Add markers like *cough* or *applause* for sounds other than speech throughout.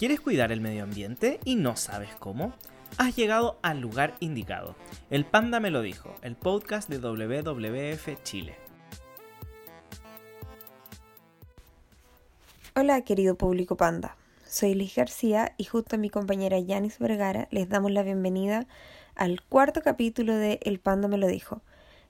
¿Quieres cuidar el medio ambiente y no sabes cómo? Has llegado al lugar indicado. El Panda me lo dijo, el podcast de WWF Chile. Hola querido público Panda, soy Liz García y junto a mi compañera Yanis Vergara les damos la bienvenida al cuarto capítulo de El Panda me lo dijo,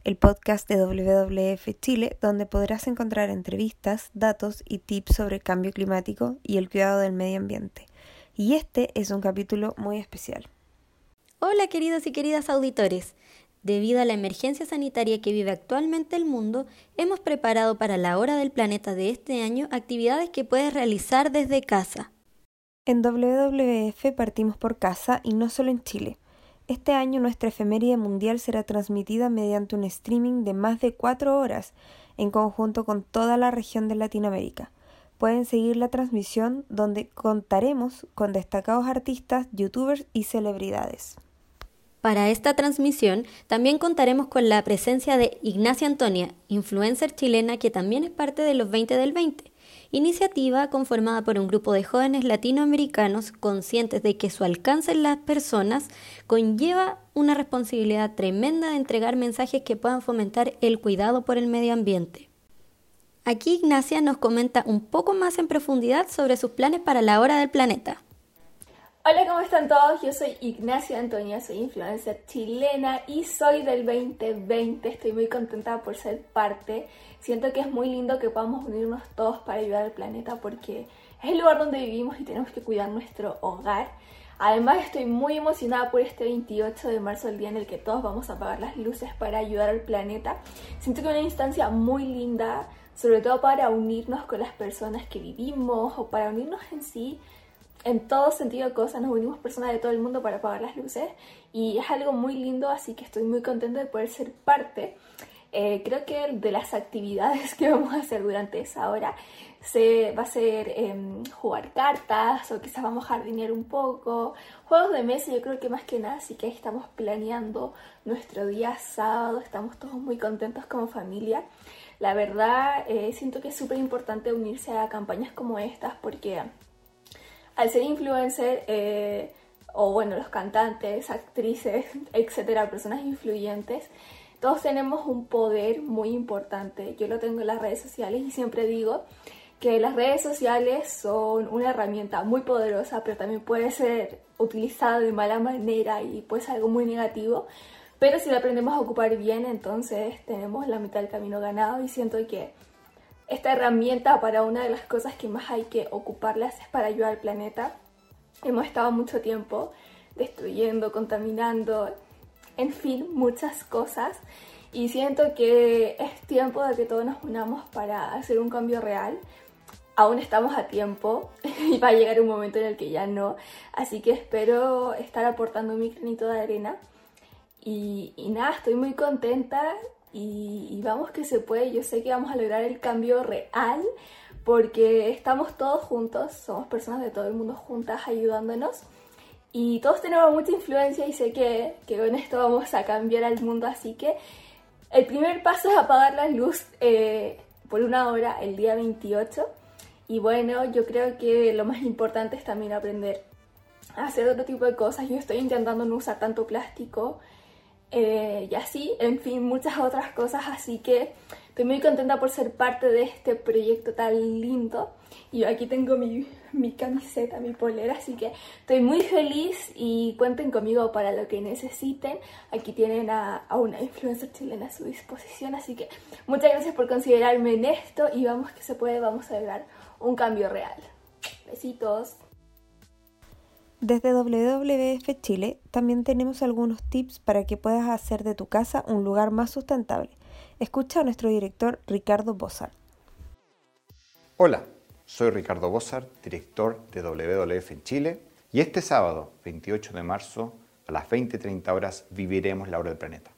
el podcast de WWF Chile, donde podrás encontrar entrevistas, datos y tips sobre cambio climático y el cuidado del medio ambiente. Y este es un capítulo muy especial. Hola queridos y queridas auditores. Debido a la emergencia sanitaria que vive actualmente el mundo, hemos preparado para la hora del planeta de este año actividades que puedes realizar desde casa. En WWF partimos por casa y no solo en Chile. Este año nuestra efeméride mundial será transmitida mediante un streaming de más de cuatro horas en conjunto con toda la región de Latinoamérica. Pueden seguir la transmisión donde contaremos con destacados artistas, youtubers y celebridades. Para esta transmisión también contaremos con la presencia de Ignacia Antonia, influencer chilena que también es parte de los 20 del 20 iniciativa conformada por un grupo de jóvenes latinoamericanos conscientes de que su alcance en las personas conlleva una responsabilidad tremenda de entregar mensajes que puedan fomentar el cuidado por el medio ambiente. Aquí Ignacia nos comenta un poco más en profundidad sobre sus planes para la hora del planeta. Hola, ¿cómo están todos? Yo soy Ignacia Antonia, soy influencer chilena y soy del 2020. Estoy muy contenta por ser parte. Siento que es muy lindo que podamos unirnos todos para ayudar al planeta porque es el lugar donde vivimos y tenemos que cuidar nuestro hogar. Además estoy muy emocionada por este 28 de marzo, el día en el que todos vamos a apagar las luces para ayudar al planeta. Siento que es una instancia muy linda, sobre todo para unirnos con las personas que vivimos o para unirnos en sí en todo sentido de cosas, nos unimos personas de todo el mundo para apagar las luces y es algo muy lindo, así que estoy muy contenta de poder ser parte. Eh, creo que de las actividades *laughs* que vamos a hacer durante esa hora se, va a ser em, jugar cartas o quizás vamos a jardinear un poco, juegos de mesa, yo creo que más que nada, así que estamos planeando nuestro día sábado, estamos todos muy contentos como familia. La verdad, eh, siento que es súper importante unirse a campañas como estas porque al ser influencer, eh, o bueno, los cantantes, actrices, *laughs* etcétera, personas influyentes, todos tenemos un poder muy importante. Yo lo tengo en las redes sociales y siempre digo que las redes sociales son una herramienta muy poderosa, pero también puede ser utilizada de mala manera y puede ser algo muy negativo. Pero si la aprendemos a ocupar bien, entonces tenemos la mitad del camino ganado y siento que esta herramienta para una de las cosas que más hay que ocuparlas es para ayudar al planeta. Hemos estado mucho tiempo destruyendo, contaminando, en fin, muchas cosas. Y siento que es tiempo de que todos nos unamos para hacer un cambio real. Aún estamos a tiempo *laughs* y va a llegar un momento en el que ya no. Así que espero estar aportando mi granito de arena. Y, y nada, estoy muy contenta y, vamos que se puede, yo sé que vamos a lograr el cambio real porque estamos todos juntos, somos personas de todo el mundo juntas ayudándonos y todos tenemos mucha influencia y sé que, que con esto vamos a cambiar al mundo, así que el primer paso es apagar la luz eh, por una hora el día 28 y bueno, yo creo que lo más importante es también aprender a hacer otro tipo de cosas, yo estoy intentando no usar tanto plástico, eh, y así, en fin, muchas otras cosas, así que estoy muy contenta por ser parte de este proyecto tan lindo. Y yo aquí tengo mi, mi camiseta, mi polera, así que estoy muy feliz y cuenten conmigo para lo que necesiten. Aquí tienen a, a una influencer chilena a su disposición, así que muchas gracias por considerarme en esto y vamos que se puede, vamos a lograr un cambio real. Besitos. Desde WWF Chile también tenemos algunos tips para que puedas hacer de tu casa un lugar más sustentable. Escucha a nuestro director Ricardo Bossart. Hola, soy Ricardo Bossart, director de WWF en Chile, y este sábado, 28 de marzo, a las 20.30 horas, viviremos la hora del planeta.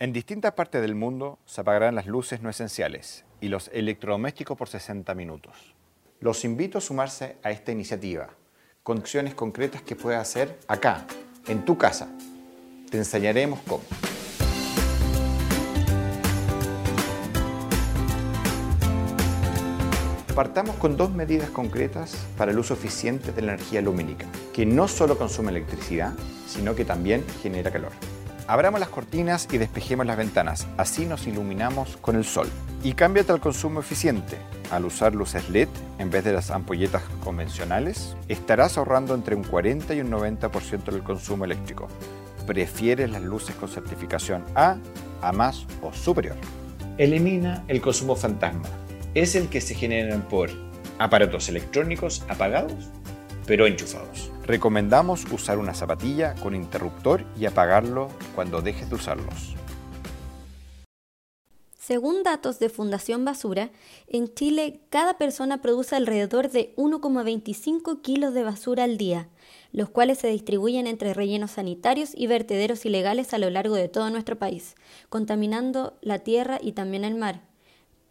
En distintas partes del mundo se apagarán las luces no esenciales y los electrodomésticos por 60 minutos. Los invito a sumarse a esta iniciativa con acciones concretas que puedes hacer acá, en tu casa. Te enseñaremos cómo. Partamos con dos medidas concretas para el uso eficiente de la energía lumínica, que no solo consume electricidad, sino que también genera calor. Abramos las cortinas y despejemos las ventanas, así nos iluminamos con el sol. Y cámbiate al consumo eficiente. Al usar luces LED en vez de las ampolletas convencionales, estarás ahorrando entre un 40 y un 90% del consumo eléctrico. Prefieres las luces con certificación A, A más o superior. Elimina el consumo fantasma. Es el que se genera por aparatos electrónicos apagados, pero enchufados. Recomendamos usar una zapatilla con interruptor y apagarlo cuando dejes de usarlos. Según datos de Fundación Basura, en Chile cada persona produce alrededor de 1,25 kilos de basura al día, los cuales se distribuyen entre rellenos sanitarios y vertederos ilegales a lo largo de todo nuestro país, contaminando la tierra y también el mar.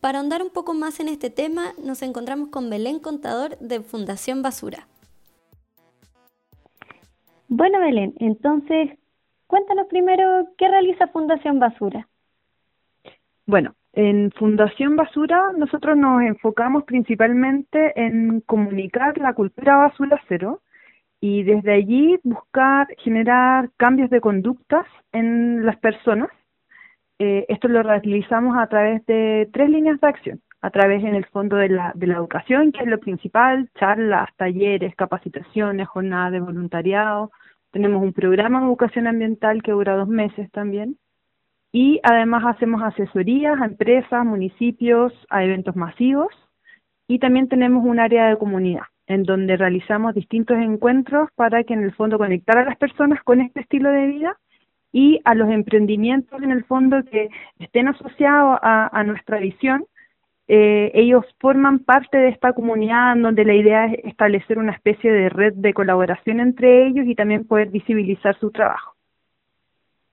Para ahondar un poco más en este tema, nos encontramos con Belén Contador de Fundación Basura. Bueno, Belén, entonces, cuéntanos primero qué realiza Fundación Basura. Bueno, en Fundación Basura nosotros nos enfocamos principalmente en comunicar la cultura basura cero y desde allí buscar generar cambios de conductas en las personas. Eh, esto lo realizamos a través de tres líneas de acción a través en el fondo de la, de la educación, que es lo principal, charlas, talleres, capacitaciones, jornadas de voluntariado. Tenemos un programa de educación ambiental que dura dos meses también. Y además hacemos asesorías a empresas, municipios, a eventos masivos. Y también tenemos un área de comunidad, en donde realizamos distintos encuentros para que en el fondo conectar a las personas con este estilo de vida y a los emprendimientos en el fondo que estén asociados a, nuestra visión eh, ellos forman parte de esta comunidad en donde la idea es establecer una especie de red de colaboración entre ellos y también poder visibilizar su trabajo.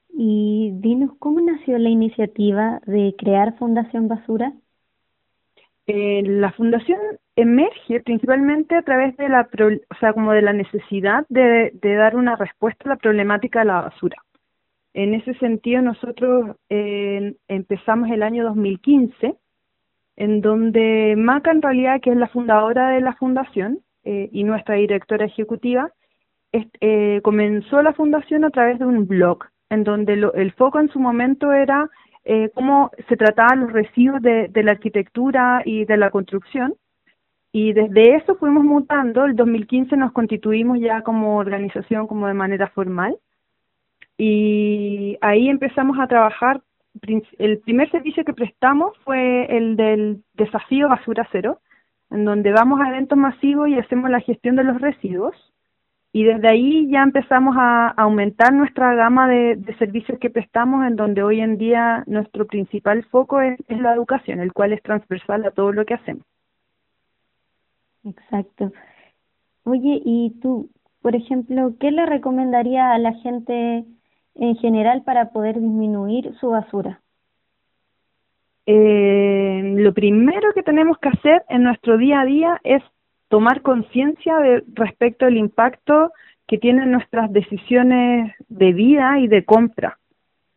Y dinos, ¿cómo nació la iniciativa de crear Fundación Basura? Eh, la fundación emerge principalmente a través de la, o sea, como de la necesidad de, de dar una respuesta a la problemática de la basura. En ese sentido, nosotros eh, empezamos el año 2015 en donde Maca, en realidad, que es la fundadora de la fundación eh, y nuestra directora ejecutiva, eh, comenzó la fundación a través de un blog, en donde el foco en su momento era eh, cómo se trataban los residuos de, de, la arquitectura y de la construcción. Y desde eso fuimos mutando, el 2015 nos constituimos ya como organización, como de manera formal, y ahí empezamos a trabajar el primer servicio que prestamos fue el del desafío basura cero, en donde vamos a eventos masivos y hacemos la gestión de los residuos. Y desde ahí ya empezamos a aumentar nuestra gama de, servicios que prestamos, en donde hoy en día nuestro principal foco es, es la educación, el cual es transversal a todo lo que hacemos. Exacto. Oye, y tú, por ejemplo, ¿qué le recomendaría a la gente en general para poder disminuir su basura? Eh, lo primero que tenemos que hacer en nuestro día a día es tomar conciencia respecto al impacto que tienen nuestras decisiones de vida y de compra.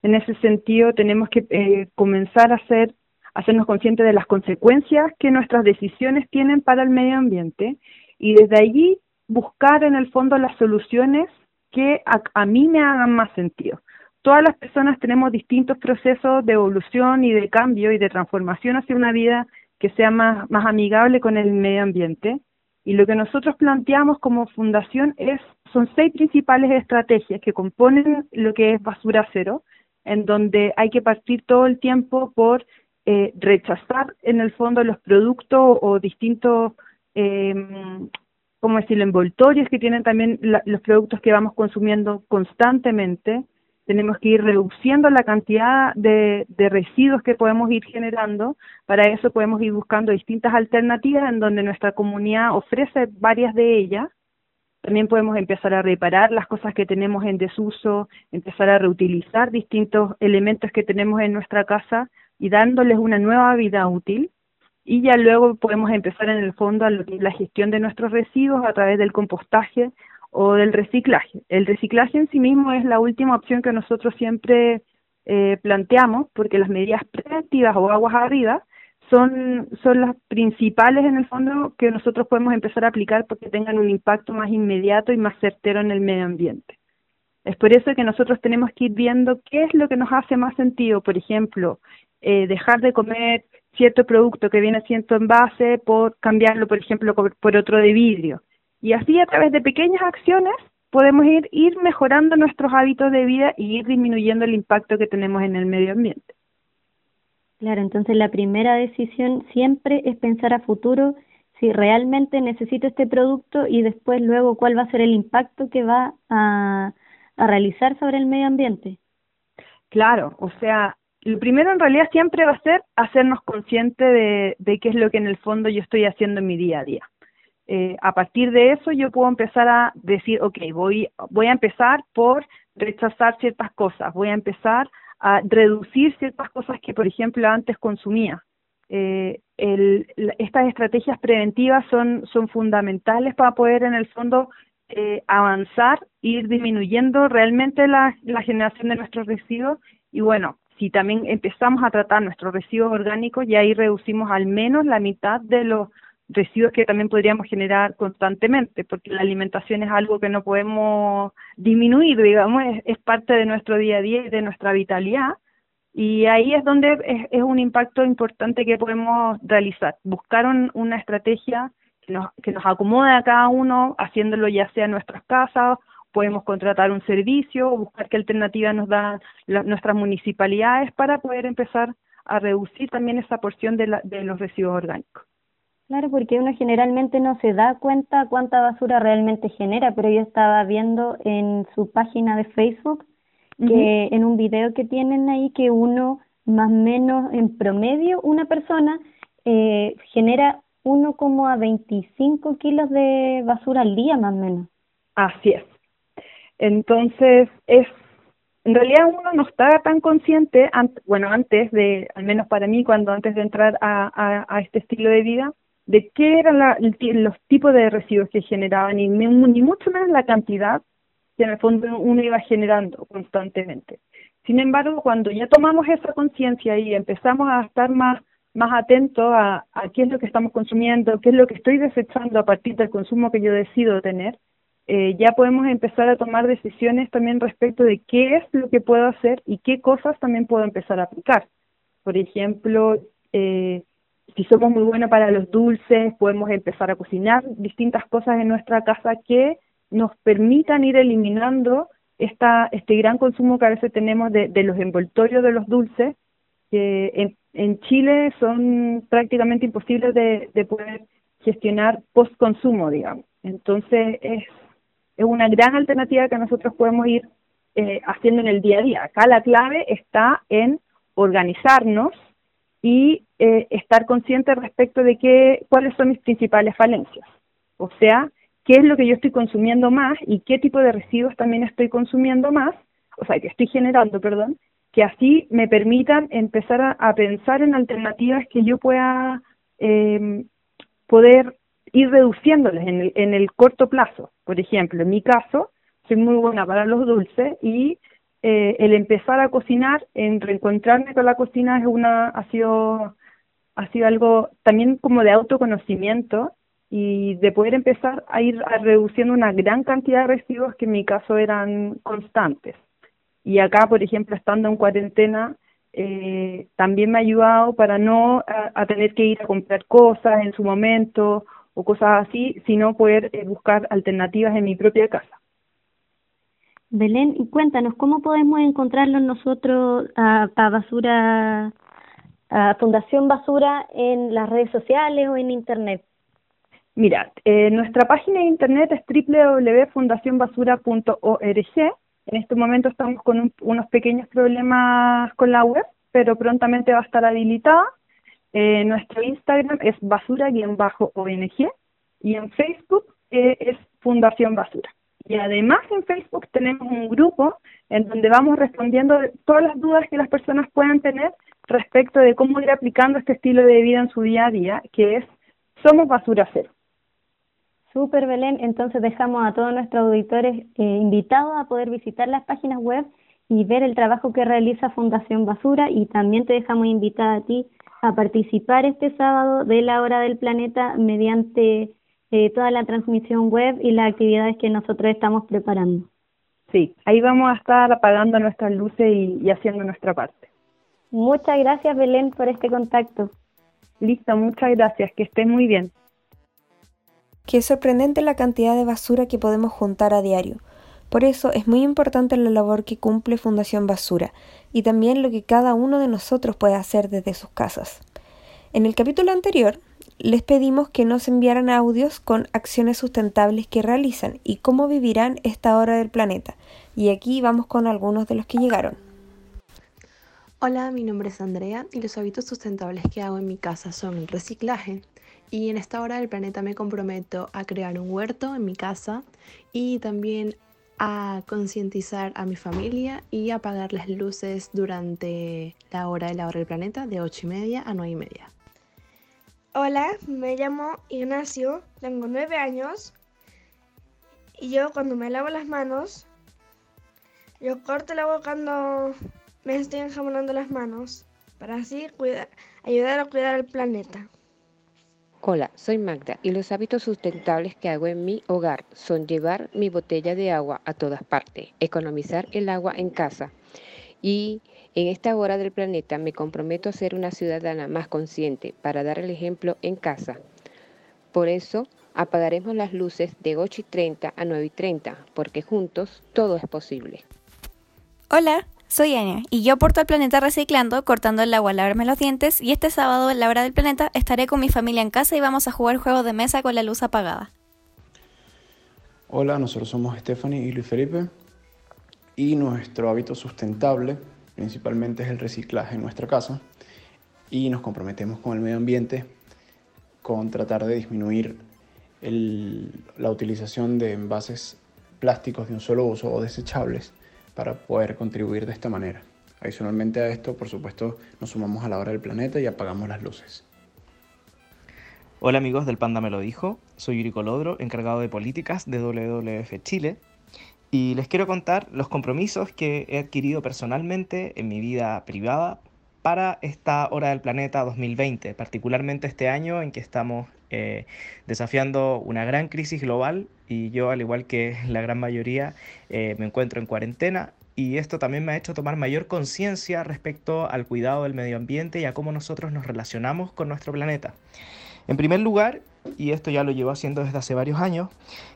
En ese sentido, tenemos que eh, comenzar a hacer, hacernos conscientes de las consecuencias que nuestras decisiones tienen para el medio ambiente y desde allí buscar en el fondo las soluciones que a, mí me hagan más sentido. Todas las personas tenemos distintos procesos de evolución y de cambio y de transformación hacia una vida que sea más, más amigable con el medio ambiente. Y lo que nosotros planteamos como fundación es, son seis principales estrategias que componen lo que es basura cero, en donde hay que partir todo el tiempo por eh, rechazar en el fondo los productos o distintos eh, como decirlo, envoltorios que tienen también los productos que vamos consumiendo constantemente. Tenemos que ir reduciendo la cantidad de, residuos que podemos ir generando. Para eso podemos ir buscando distintas alternativas en donde nuestra comunidad ofrece varias de ellas. También podemos empezar a reparar las cosas que tenemos en desuso, empezar a reutilizar distintos elementos que tenemos en nuestra casa y dándoles una nueva vida útil y ya luego podemos empezar en el fondo a la gestión de nuestros residuos a través del compostaje o del reciclaje. El reciclaje en sí mismo es la última opción que nosotros siempre eh, planteamos porque las medidas preventivas o aguas arriba son, son las principales en el fondo que nosotros podemos empezar a aplicar porque tengan un impacto más inmediato y más certero en el medio ambiente. Es por eso que nosotros tenemos que ir viendo qué es lo que nos hace más sentido, por ejemplo, eh, dejar de comer cierto producto que viene siendo envase por cambiarlo, por ejemplo, por otro de vidrio. Y así a través de pequeñas acciones podemos ir, ir mejorando nuestros hábitos de vida y ir disminuyendo el impacto que tenemos en el medio ambiente. Claro, entonces la primera decisión siempre es pensar a futuro si realmente necesito este producto y después luego cuál va a ser el impacto que va a, a realizar sobre el medio ambiente. Claro, o sea, lo primero en realidad siempre va a ser hacernos conscientes de, de qué es lo que en el fondo yo estoy haciendo en mi día a día. Eh, a partir de eso yo puedo empezar a decir, ok, voy, voy a empezar por rechazar ciertas cosas, voy a empezar a reducir ciertas cosas que, por ejemplo, antes consumía. Eh, el, estas estrategias preventivas son, son fundamentales para poder, en el fondo, eh, avanzar, ir disminuyendo realmente la, la generación de nuestros residuos y, bueno, si también empezamos a tratar nuestros residuos orgánicos, ya ahí reducimos al menos la mitad de los residuos que también podríamos generar constantemente, porque la alimentación es algo que no podemos disminuir, digamos, es, parte de nuestro día a día y de nuestra vitalidad. Y ahí es donde es, un impacto importante que podemos realizar, buscar una estrategia que nos, que nos acomode a cada uno, haciéndolo ya sea en nuestras casas, podemos contratar un servicio o buscar qué alternativas nos dan nuestras municipalidades para poder empezar a reducir también esa porción de, de los residuos orgánicos. Claro, porque uno generalmente no se da cuenta cuánta basura realmente genera, pero yo estaba viendo en su página de Facebook que en un video que tienen ahí que uno más o menos en promedio una persona eh, genera uno como a 25 kilos de basura al día más o menos. Así es. Entonces es en realidad uno no está tan consciente, bueno, antes de, al menos para mí, cuando antes de entrar a, este estilo de vida, de qué eran los tipos de residuos que generaban y ni, mucho menos la cantidad que en el fondo uno iba generando constantemente. Sin embargo, cuando ya tomamos esa conciencia y empezamos a estar más, más atentos a, qué es lo que estamos consumiendo, qué es lo que estoy desechando a partir del consumo que yo decido tener, eh, ya podemos empezar a tomar decisiones también respecto de qué es lo que puedo hacer y qué cosas también puedo empezar a aplicar. Por ejemplo, eh, si somos muy buenos para los dulces, podemos empezar a cocinar distintas cosas en nuestra casa que nos permitan ir eliminando esta, este gran consumo que a veces tenemos de, los envoltorios de los dulces, que en, en Chile son prácticamente imposibles de, de poder gestionar post-consumo, digamos. Entonces es, es una gran alternativa que nosotros podemos ir eh, haciendo en el día a día. Acá la clave está en organizarnos y eh, estar consciente respecto de qué, cuáles son mis principales falencias. O sea, qué es lo que yo estoy consumiendo más y qué tipo de residuos también estoy consumiendo más, o sea, que estoy generando, perdón, que así me permitan empezar a, pensar en alternativas que yo pueda eh, poder ir reduciéndoles en el, en el corto plazo. Por ejemplo, en mi caso, soy muy buena para los dulces y eh, el empezar a cocinar, en reencontrarme con la cocina es una, ha sido, ha sido algo también como de autoconocimiento y de poder empezar a ir reduciendo una gran cantidad de residuos que en mi caso eran constantes. Y acá, por ejemplo, estando en cuarentena, eh, también me ha ayudado para no a, tener que ir a comprar cosas en su momento o cosas así, sino poder eh, buscar alternativas en mi propia casa. Belén, y cuéntanos, ¿cómo podemos encontrarlos nosotros a, Basura, a Fundación Basura en las redes sociales o en Internet? Mira, eh, nuestra página de Internet es www.fundacionbasura.org. En este momento estamos con unos pequeños problemas con la web, pero prontamente va a estar habilitada. Eh, nuestro Instagram es basura-ong y en Facebook eh, es Fundación Basura. Y además en Facebook tenemos un grupo en donde vamos respondiendo todas las dudas que las personas puedan tener respecto de cómo ir aplicando este estilo de vida en su día a día, que es Somos Basura Cero. Super Belén, entonces dejamos a todos nuestros auditores eh, invitados a poder visitar las páginas web y ver el trabajo que realiza Fundación Basura y también te dejamos invitada a ti a participar este sábado de la hora del planeta mediante eh, toda la transmisión web y las actividades que nosotros estamos preparando. Sí, ahí vamos a estar apagando nuestras luces y, haciendo nuestra parte. Muchas gracias Belén por este contacto. Listo, muchas gracias, que estén muy bien. Qué sorprendente la cantidad de basura que podemos juntar a diario. Por eso es muy importante la labor que cumple Fundación Basura y también lo que cada uno de nosotros puede hacer desde sus casas. En el capítulo anterior les pedimos que nos enviaran audios con acciones sustentables que realizan y cómo vivirán esta hora del planeta. Y aquí vamos con algunos de los que llegaron. Hola, mi nombre es Andrea y los hábitos sustentables que hago en mi casa son el reciclaje. Y en esta hora del planeta me comprometo a crear un huerto en mi casa y también a concientizar a mi familia y apagar las luces durante la hora de la hora del planeta de 8 y media a 9 y media. Hola, me llamo Ignacio, tengo 9 años y yo cuando me lavo las manos, yo corto el agua cuando me estoy enjabonando las manos para así ayudar a cuidar el planeta. Hola, soy Magda y los hábitos sustentables que hago en mi hogar son llevar mi botella de agua a todas partes, economizar el agua en casa y en esta hora del planeta me comprometo a ser una ciudadana más consciente para dar el ejemplo en casa. Por eso apagaremos las luces de 8 y 30 a 9 y 30, porque juntos todo es posible. Hola, soy Anya y yo porto al planeta reciclando, cortando el agua lavarme los dientes y este sábado en la hora del planeta estaré con mi familia en casa y vamos a jugar juegos de mesa con la luz apagada. Hola, nosotros somos Stephanie y Luis Felipe y nuestro hábito sustentable principalmente es el reciclaje en nuestra casa y nos comprometemos con el medio ambiente con tratar de disminuir la utilización de envases plásticos de un solo uso o desechables para poder contribuir de esta manera. Adicionalmente a esto, por supuesto, nos sumamos a la hora del planeta y apagamos las luces. Hola amigos del Panda Me lo dijo, soy Yuri Colodro, encargado de políticas de WWF Chile y les quiero contar los compromisos que he adquirido personalmente en mi vida privada para esta Hora del Planeta 2020, particularmente este año en que estamos eh, desafiando una gran crisis global y yo, al igual que la gran mayoría, eh, me encuentro en cuarentena y esto también me ha hecho tomar mayor conciencia respecto al cuidado del medio ambiente y a cómo nosotros nos relacionamos con nuestro planeta. En primer lugar, y esto ya lo llevo haciendo desde hace varios años,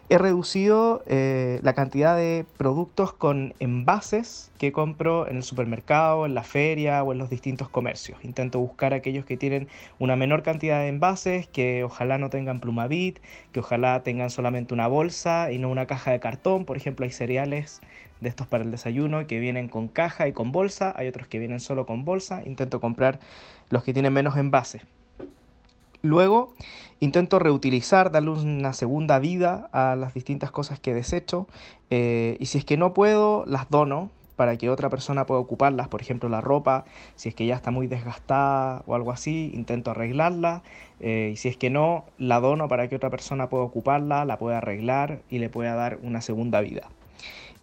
he reducido eh, la cantidad de productos con envases que compro en el supermercado, en la feria o en los distintos comercios. Intento buscar aquellos que tienen una menor cantidad de envases, que ojalá no tengan plumavit, que ojalá tengan solamente una bolsa y no una caja de cartón. Por ejemplo, hay cereales de estos para el desayuno que vienen con caja y con bolsa, hay otros que vienen solo con bolsa. Intento comprar los que tienen menos envases. Luego intento reutilizar, darle una segunda vida a las distintas cosas que desecho eh, y si es que no puedo, las dono para que otra persona pueda ocuparlas, por ejemplo la ropa, si es que ya está muy desgastada o algo así, intento arreglarla eh, y si es que no, la dono para que otra persona pueda ocuparla, la pueda arreglar y le pueda dar una segunda vida.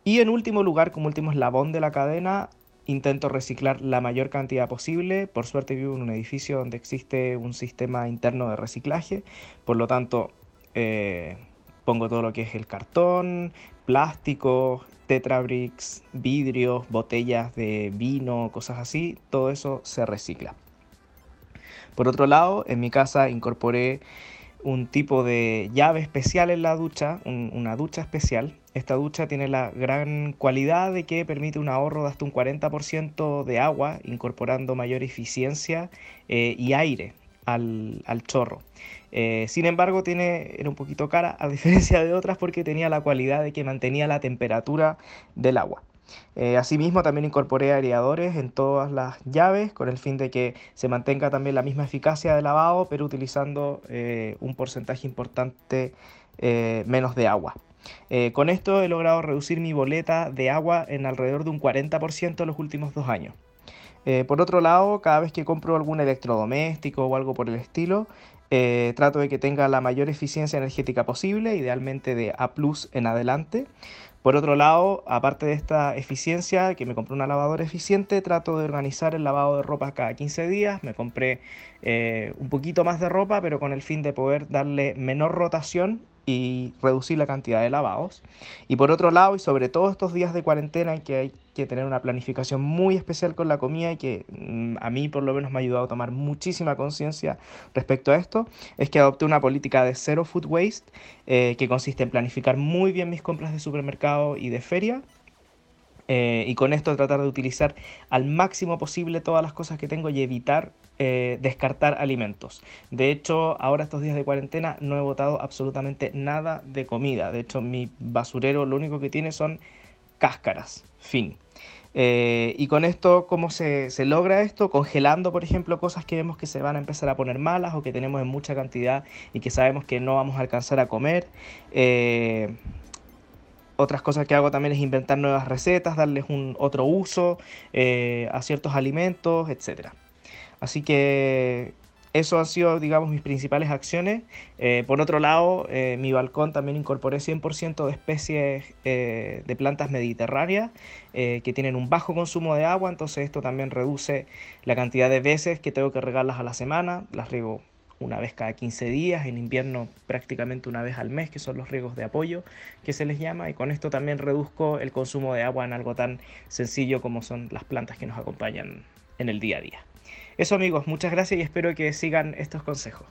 Y en último lugar, como último eslabón de la cadena, intento reciclar la mayor cantidad posible. Por suerte vivo en un edificio donde existe un sistema interno de reciclaje, por lo tanto eh, pongo todo lo que es el cartón, plástico, tetrabricks, vidrios, botellas de vino, cosas así, todo eso se recicla. Por otro lado, en mi casa incorporé un tipo de llave especial en la ducha, una ducha especial. Esta ducha tiene la gran cualidad de que permite un ahorro de hasta un 40% de agua, incorporando mayor eficiencia eh, y aire al, chorro. Eh, sin embargo, tiene, era un poquito cara, a diferencia de otras, porque tenía la cualidad de que mantenía la temperatura del agua. Eh, asimismo, también incorporé aireadores en todas las llaves con el fin de que se mantenga también la misma eficacia de lavado, pero utilizando eh, un porcentaje importante eh, menos de agua. con esto he logrado reducir mi boleta de agua en alrededor de un 40% en los últimos dos años. por otro lado, cada vez que compro algún electrodoméstico o algo por el estilo, trato de que tenga la mayor eficiencia energética posible, idealmente de A en adelante. Por otro lado, aparte de esta eficiencia, que me compré una lavadora eficiente, trato de organizar el lavado de ropa cada 15 días. Me compré eh, un poquito más de ropa, pero con el fin de poder darle menor rotación y reducir la cantidad de lavados. Y por otro lado, y sobre todo estos días de cuarentena en que hay que tener una planificación muy especial con la comida y que mm, a mí por lo menos me ha ayudado a tomar muchísima conciencia respecto a esto, es que adopté una política de cero food waste eh, que consiste en planificar muy bien mis compras de supermercado y de feria eh, y con esto tratar de utilizar al máximo posible todas las cosas que tengo y evitar eh, descartar alimentos. De hecho, ahora estos días de cuarentena no he botado absolutamente nada de comida. De hecho, mi basurero lo único que tiene son cáscaras. Fin. Eh, y con esto, ¿cómo se, se, logra esto? Congelando, por ejemplo, cosas que vemos que se van a empezar a poner malas o que tenemos en mucha cantidad y que sabemos que no vamos a alcanzar a comer. Otras cosas que hago también es inventar nuevas recetas, darles un otro uso eh, a ciertos alimentos, etc. Así que eso han sido, digamos, mis principales acciones. Eh, por otro lado, eh, mi balcón también incorporé 100% de especies de plantas mediterráneas que tienen un bajo consumo de agua, entonces esto también reduce la cantidad de veces que tengo que regarlas a la semana. Las riego una vez cada 15 días, en invierno prácticamente una vez al mes, que son los riegos de apoyo que se les llama, y con esto también reduzco el consumo de agua en algo tan sencillo como son las plantas que nos acompañan en el día a día. Eso amigos, muchas gracias y espero que sigan estos consejos.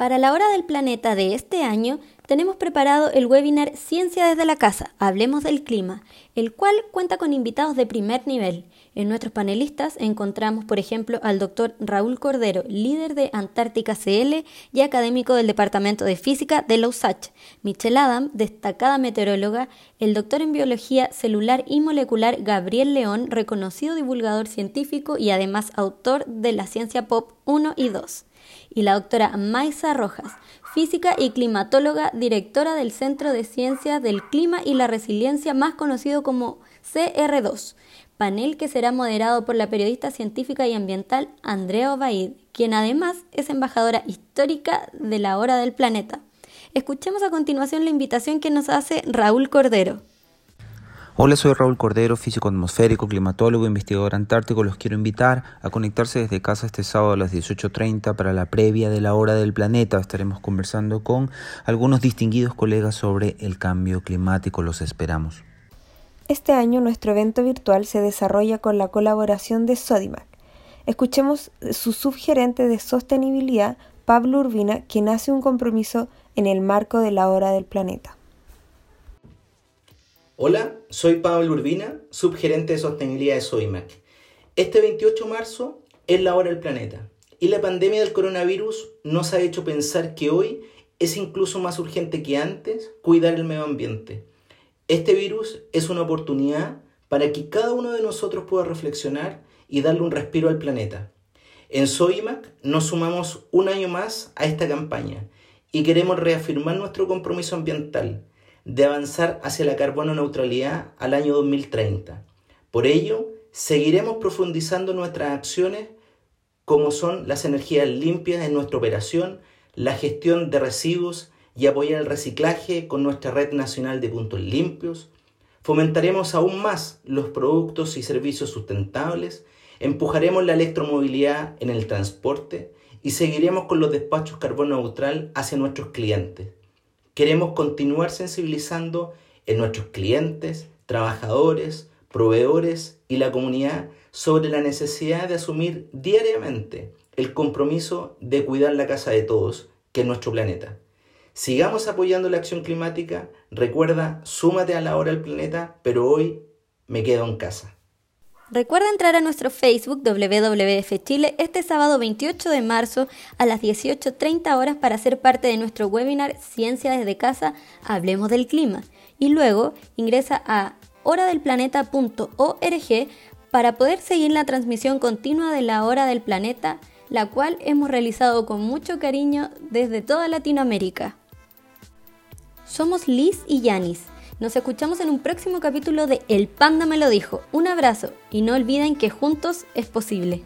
Para la hora del planeta de este año tenemos preparado el webinar Ciencia desde la casa, Hablemos del Clima, el cual cuenta con invitados de primer nivel. En nuestros panelistas encontramos, por ejemplo, al doctor Raúl Cordero, líder de Antártica CL y académico del Departamento de Física de la USACH, Michelle Adam, destacada meteoróloga, el doctor en Biología Celular y Molecular Gabriel León, reconocido divulgador científico y además autor de la Ciencia Pop 1 y 2 y la doctora Maisa Rojas, física y climatóloga, directora del Centro de Ciencias del Clima y la Resiliencia, más conocido como CR2, panel que será moderado por la periodista científica y ambiental Andrea Obaid, quien además es embajadora histórica de la Hora del Planeta. Escuchemos a continuación la invitación que nos hace Raúl Cordero. Hola, soy Raúl Cordero, físico atmosférico, climatólogo, investigador antártico. Los quiero invitar a conectarse desde casa este sábado a las 18.30 para la previa de la hora del planeta. Estaremos conversando con algunos distinguidos colegas sobre el cambio climático. Los esperamos. Este año nuestro evento virtual se desarrolla con la colaboración de Sodimac. Escuchemos su subgerente de sostenibilidad, Pablo Urbina, quien hace un compromiso en el marco de la hora del planeta. Hola, soy Pablo Urbina, subgerente de sostenibilidad de Soimac. Este 28 de marzo es la hora del planeta y la pandemia del coronavirus nos ha hecho pensar que hoy es incluso más urgente que antes cuidar el medio ambiente. Este virus es una oportunidad para que cada uno de nosotros pueda reflexionar y darle un respiro al planeta. En Soimac nos sumamos un año más a esta campaña y queremos reafirmar nuestro compromiso ambiental de avanzar hacia la carbono neutralidad al año 2030. Por ello, seguiremos profundizando nuestras acciones como son las energías limpias en nuestra operación, la gestión de residuos y apoyar el reciclaje con nuestra red nacional de puntos limpios. Fomentaremos aún más los productos y servicios sustentables, empujaremos la electromovilidad en el transporte y seguiremos con los despachos carbono neutral hacia nuestros clientes. Queremos continuar sensibilizando en nuestros clientes, trabajadores, proveedores y la comunidad sobre la necesidad de asumir diariamente el compromiso de cuidar la casa de todos, que es nuestro planeta. Sigamos apoyando la acción climática. Recuerda, súmate a la hora del planeta, pero hoy me quedo en casa. Recuerda entrar a nuestro Facebook WWF Chile este sábado 28 de marzo a las 18.30 horas para ser parte de nuestro webinar Ciencia desde casa, Hablemos del Clima. Y luego ingresa a horadelplaneta.org para poder seguir la transmisión continua de la Hora del Planeta, la cual hemos realizado con mucho cariño desde toda Latinoamérica. Somos Liz y Yanis nos escuchamos en un próximo capítulo de El Panda me lo dijo. Un abrazo y no olviden que juntos es posible.